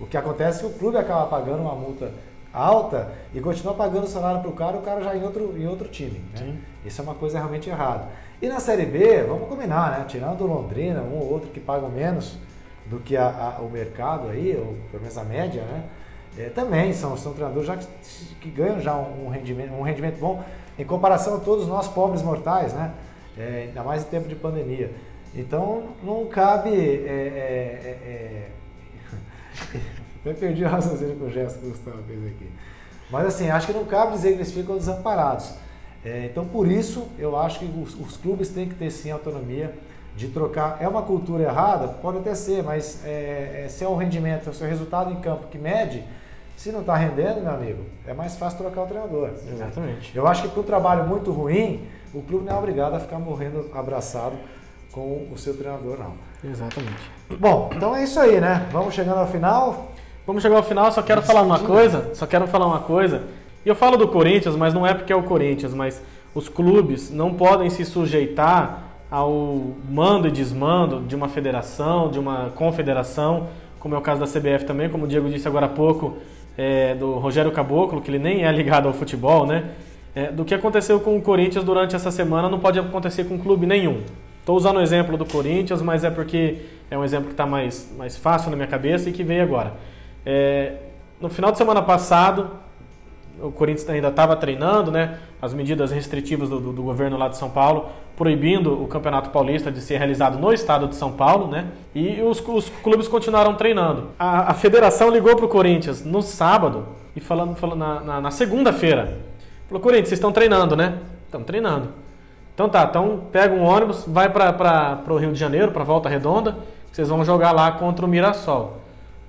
O que acontece é que o clube acaba pagando uma multa alta e continua pagando o salário para o cara, o cara já em outro, em outro time. Né? Isso é uma coisa realmente errada. E na Série B, vamos combinar, né? Tirando Londrina, um ou outro que pagam menos do que a- a- o mercado aí, ou pelo menos a média, né? É, também são, são treinadores já que, que ganham já um, rendimento, um rendimento bom em comparação a todos nós pobres mortais, né? É, ainda mais em tempo de pandemia. Então não cabe. É, é, é, é... Perdi o raciocínio com o gesto que o Gustavo fez aqui. Mas assim, acho que não cabe dizer que eles ficam desamparados. É, então por isso eu acho que os, os clubes têm que ter sim autonomia de trocar. É uma cultura errada? Pode até ser, mas é, é, se é o rendimento, se é o resultado em campo que mede, se não está rendendo, meu amigo, é mais fácil trocar o treinador. Exatamente. Eu acho que para um trabalho muito ruim, o clube não é obrigado a ficar morrendo abraçado com o seu treinador, não. Exatamente. Bom, então é isso aí, né? Vamos chegando ao final. Vamos chegar ao final, só quero falar uma coisa, só quero falar uma coisa. E eu falo do Corinthians, mas não é porque é o Corinthians, mas os clubes não podem se sujeitar ao mando e desmando de uma federação, de uma confederação, como é o caso da CBF também, como o Diego disse agora há pouco, é, do Rogério Caboclo, que ele nem é ligado ao futebol, né? É, do que aconteceu com o Corinthians durante essa semana não pode acontecer com clube nenhum. Estou usando o exemplo do Corinthians, mas é porque é um exemplo que está mais, mais fácil na minha cabeça e que veio agora. É, no final de semana passado, o Corinthians ainda estava treinando, né? As medidas restritivas do, do, do, governo lá de São Paulo, proibindo o Campeonato Paulista de ser realizado no estado de São Paulo, né? E os, os clubes continuaram treinando. A, a federação ligou para o Corinthians no sábado e falando, falando na, na, na segunda-feira. Falou, Corinthians, vocês estão treinando, né? Estão treinando. Então tá, então pega um ônibus, vai para o Rio de Janeiro, para Volta Redonda, vocês vão jogar lá contra o Mirassol.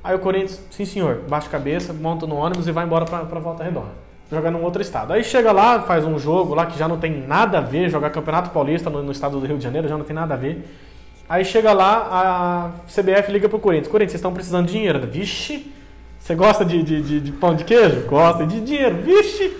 Aí o Corinthians, sim senhor, baixa a cabeça, monta no ônibus e vai embora para Volta Redonda. Jogar num outro estado. Aí chega lá, faz um jogo lá que já não tem nada a ver, jogar Campeonato Paulista no, no estado do Rio de Janeiro já não tem nada a ver. Aí chega lá, a CBF liga pro Corinthians. Corinthians, vocês estão precisando de dinheiro. Vixe, você gosta de, de, de, de, pão de queijo? Gosta de dinheiro. Vixe!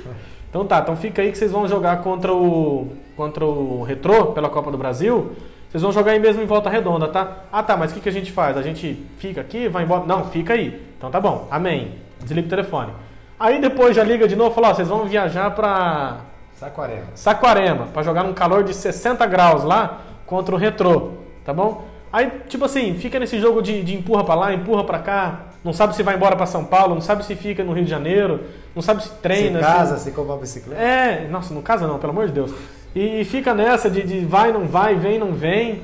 Então tá, então fica aí que vocês vão jogar contra o contra o Retrô pela Copa do Brasil. Vocês vão jogar aí mesmo em volta redonda, tá? Ah tá, mas o que, que a gente faz? A gente fica aqui, vai embora? Não, fica aí. Então tá bom, amém. Desliga o telefone. Aí depois já liga de novo e fala, ó, vocês vão viajar pra Saquarema. Saquarema, pra jogar num calor de 60 graus lá contra o Retrô, tá bom? Aí, tipo assim, fica nesse jogo de, de empurra pra lá, empurra pra cá, não sabe se vai embora pra São Paulo, não sabe se fica no Rio de Janeiro, não sabe se treina. Se casa, se, se compra bicicleta. É, nossa, não casa não, pelo amor de Deus. E, fica nessa de, de vai, não vai, vem, não vem.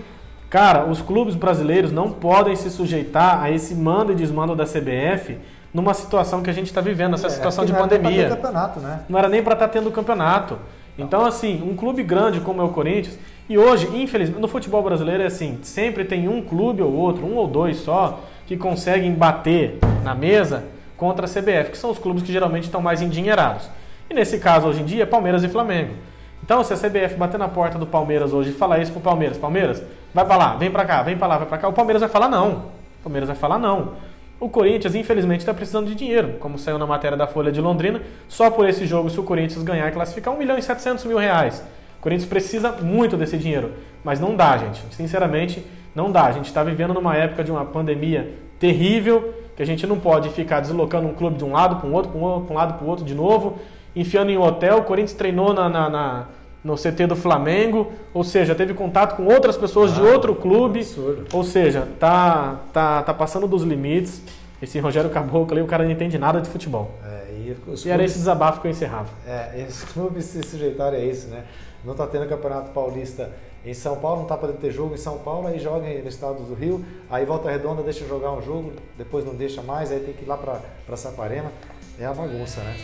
Cara, os clubes brasileiros não podem se sujeitar a esse mando e desmando da CBF numa situação que a gente está vivendo, essa É, situação de não era pandemia. ter campeonato, né? Não era nem para estar tendo campeonato. Então, assim, um clube grande como é o Corinthians, e hoje, infelizmente, no futebol brasileiro é assim, sempre tem um clube ou outro, um ou dois só, que conseguem bater na mesa contra a CBF, que são os clubes que geralmente estão mais endinheirados. E nesse caso, hoje em dia, é Palmeiras e Flamengo. Então, se a CBF bater na porta do Palmeiras hoje e falar isso pro Palmeiras, Palmeiras, vai pra lá, vem pra cá, vem pra lá, vai pra cá, o Palmeiras vai falar não. O Palmeiras vai falar não. O Corinthians, infelizmente, está precisando de dinheiro, como saiu na matéria da Folha de Londrina. Só por esse jogo, se o Corinthians ganhar e classificar, 1 milhão e 700 mil reais. O Corinthians precisa muito desse dinheiro, mas não dá, gente. Sinceramente, não dá. A gente está vivendo numa época de uma pandemia terrível, que a gente não pode ficar deslocando um clube de um lado para um outro, para um lado para o outro de novo, enfiando em um hotel. O Corinthians treinou na, na, na- no CT do Flamengo, ou seja, teve contato com outras pessoas de Ah, outro clube. absurdo. Ou seja, tá, tá, tá passando dos limites. Esse Rogério Caboclo aí, o cara não entende nada de futebol. É, e os E era clubes- esse desabafo que eu encerrava. É, esses clubes se sujeitaram a isso, né? Não tá tendo campeonato paulista em São Paulo, não tá podendo ter jogo em São Paulo, aí joga no estado do Rio, aí volta redonda, deixa jogar um jogo, depois não deixa mais, aí tem que ir lá pra, pra Saquarema. É uma bagunça, né?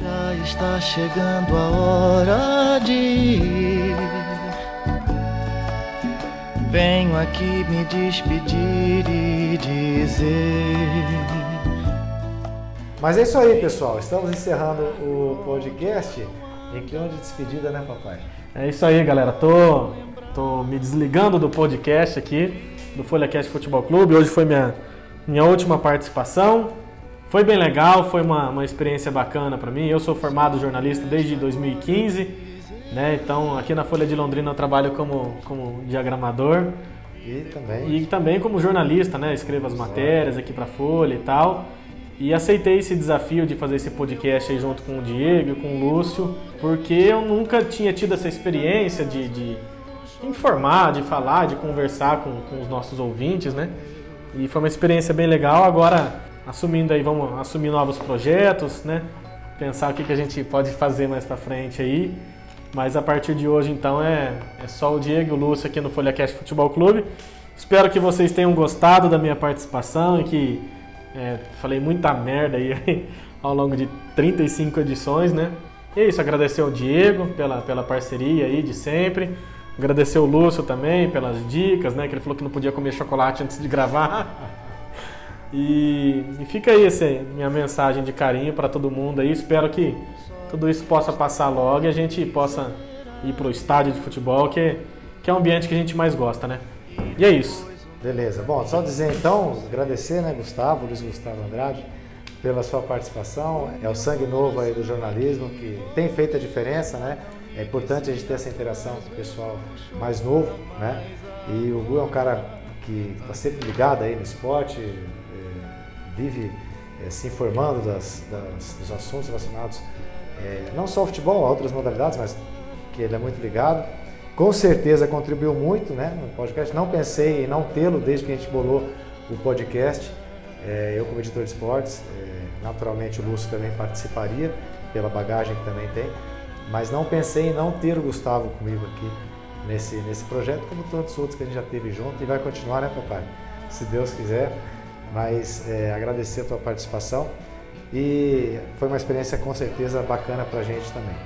Já está chegando a hora de ir. Venho aqui me despedir e dizer. Mas é isso aí, pessoal. Estamos encerrando o podcast em clima de despedida, né, papai? É isso aí, galera. Tô, tô me desligando do podcast aqui, do FolhaCast Futebol Clube. Hoje foi minha, minha última participação. Foi bem legal, foi uma, uma experiência bacana para mim. Eu sou formado jornalista desde 2015, né? Então aqui na Folha de Londrina eu trabalho como, como diagramador. E também. E também como jornalista, né? Escrevo as matérias aqui pra Folha e tal. E aceitei esse desafio de fazer esse podcast aí junto com o Diego e com o Lúcio, porque eu nunca tinha tido essa experiência de, de informar, de falar, de conversar com, com os nossos ouvintes, né? E foi uma experiência bem legal. Agora, assumindo aí, vamos assumir novos projetos, né? Pensar o que, que a gente pode fazer mais pra frente aí. Mas a partir de hoje, então, é, é só o Diego e o Lúcio aqui no FolhaCast Futebol Clube. Espero que vocês tenham gostado da minha participação e que é, falei muita merda aí ao longo de 35 edições, né? E é isso, agradecer ao Diego pela, pela parceria aí de sempre. Agradecer o Lúcio também pelas dicas, né? Que ele falou que não podia comer chocolate antes de gravar. E, e fica aí essa minha mensagem de carinho para todo mundo aí. Espero que tudo isso possa passar logo e a gente possa ir pro estádio de futebol, que, que é o ambiente que a gente mais gosta, né? E é isso. Beleza. Bom, só dizer então, agradecer, né, Gustavo, Luiz Gustavo Andrade, pela sua participação. É o sangue novo aí do jornalismo que tem feito a diferença, né? É importante a gente ter essa interação com o pessoal mais novo, né? E o Gu é um cara que está sempre ligado aí no esporte, é, vive é, se informando das, das- dos assuntos relacionados é, não só ao futebol, a outras modalidades, mas que ele é muito ligado. Com certeza contribuiu muito né, no podcast. Não pensei em não tê-lo desde que a gente bolou o podcast. Eu, como editor de esportes, naturalmente o Lúcio também participaria, pela bagagem que também tem. Mas não pensei em não ter o Gustavo comigo aqui nesse, nesse projeto, como todos os outros que a gente já teve junto e vai continuar, né, papai? Se Deus quiser. Mas é, agradecer a tua participação e foi uma experiência com certeza bacana pra gente também.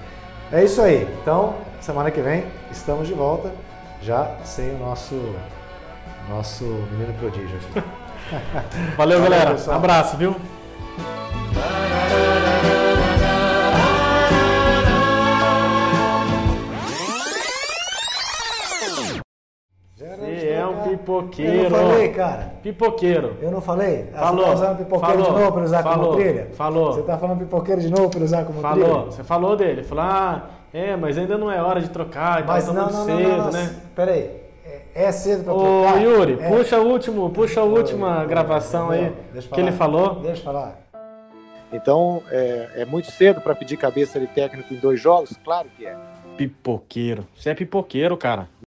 É isso aí. Então, semana que vem estamos de volta, já sem o nosso nosso menino prodígio aqui. Valeu, Valeu, galera. pessoal. Abraço, viu? Pipoqueiro. Eu não falei, cara. Pipoqueiro. Eu não falei? Ah, Falou. Você tá usando pipoqueiro Falou. de novo para usar como Falou. trilha? Falou. Você tá falando pipoqueiro de novo para usar como Falou. trilha? Você falou dele. Falou, ah, é, mas ainda não é hora de trocar, tá Mas tá não, não, não, cedo, não, não. né? Peraí. É, é cedo para Ô, trocar? Yuri, É. puxa o último, puxa a Ô, última ô, gravação ô, aí que ele falar. falou. Deixa eu falar. Então, é, é muito cedo para pedir cabeça de técnico em dois jogos? Claro que é. Pipoqueiro. Você é pipoqueiro, cara.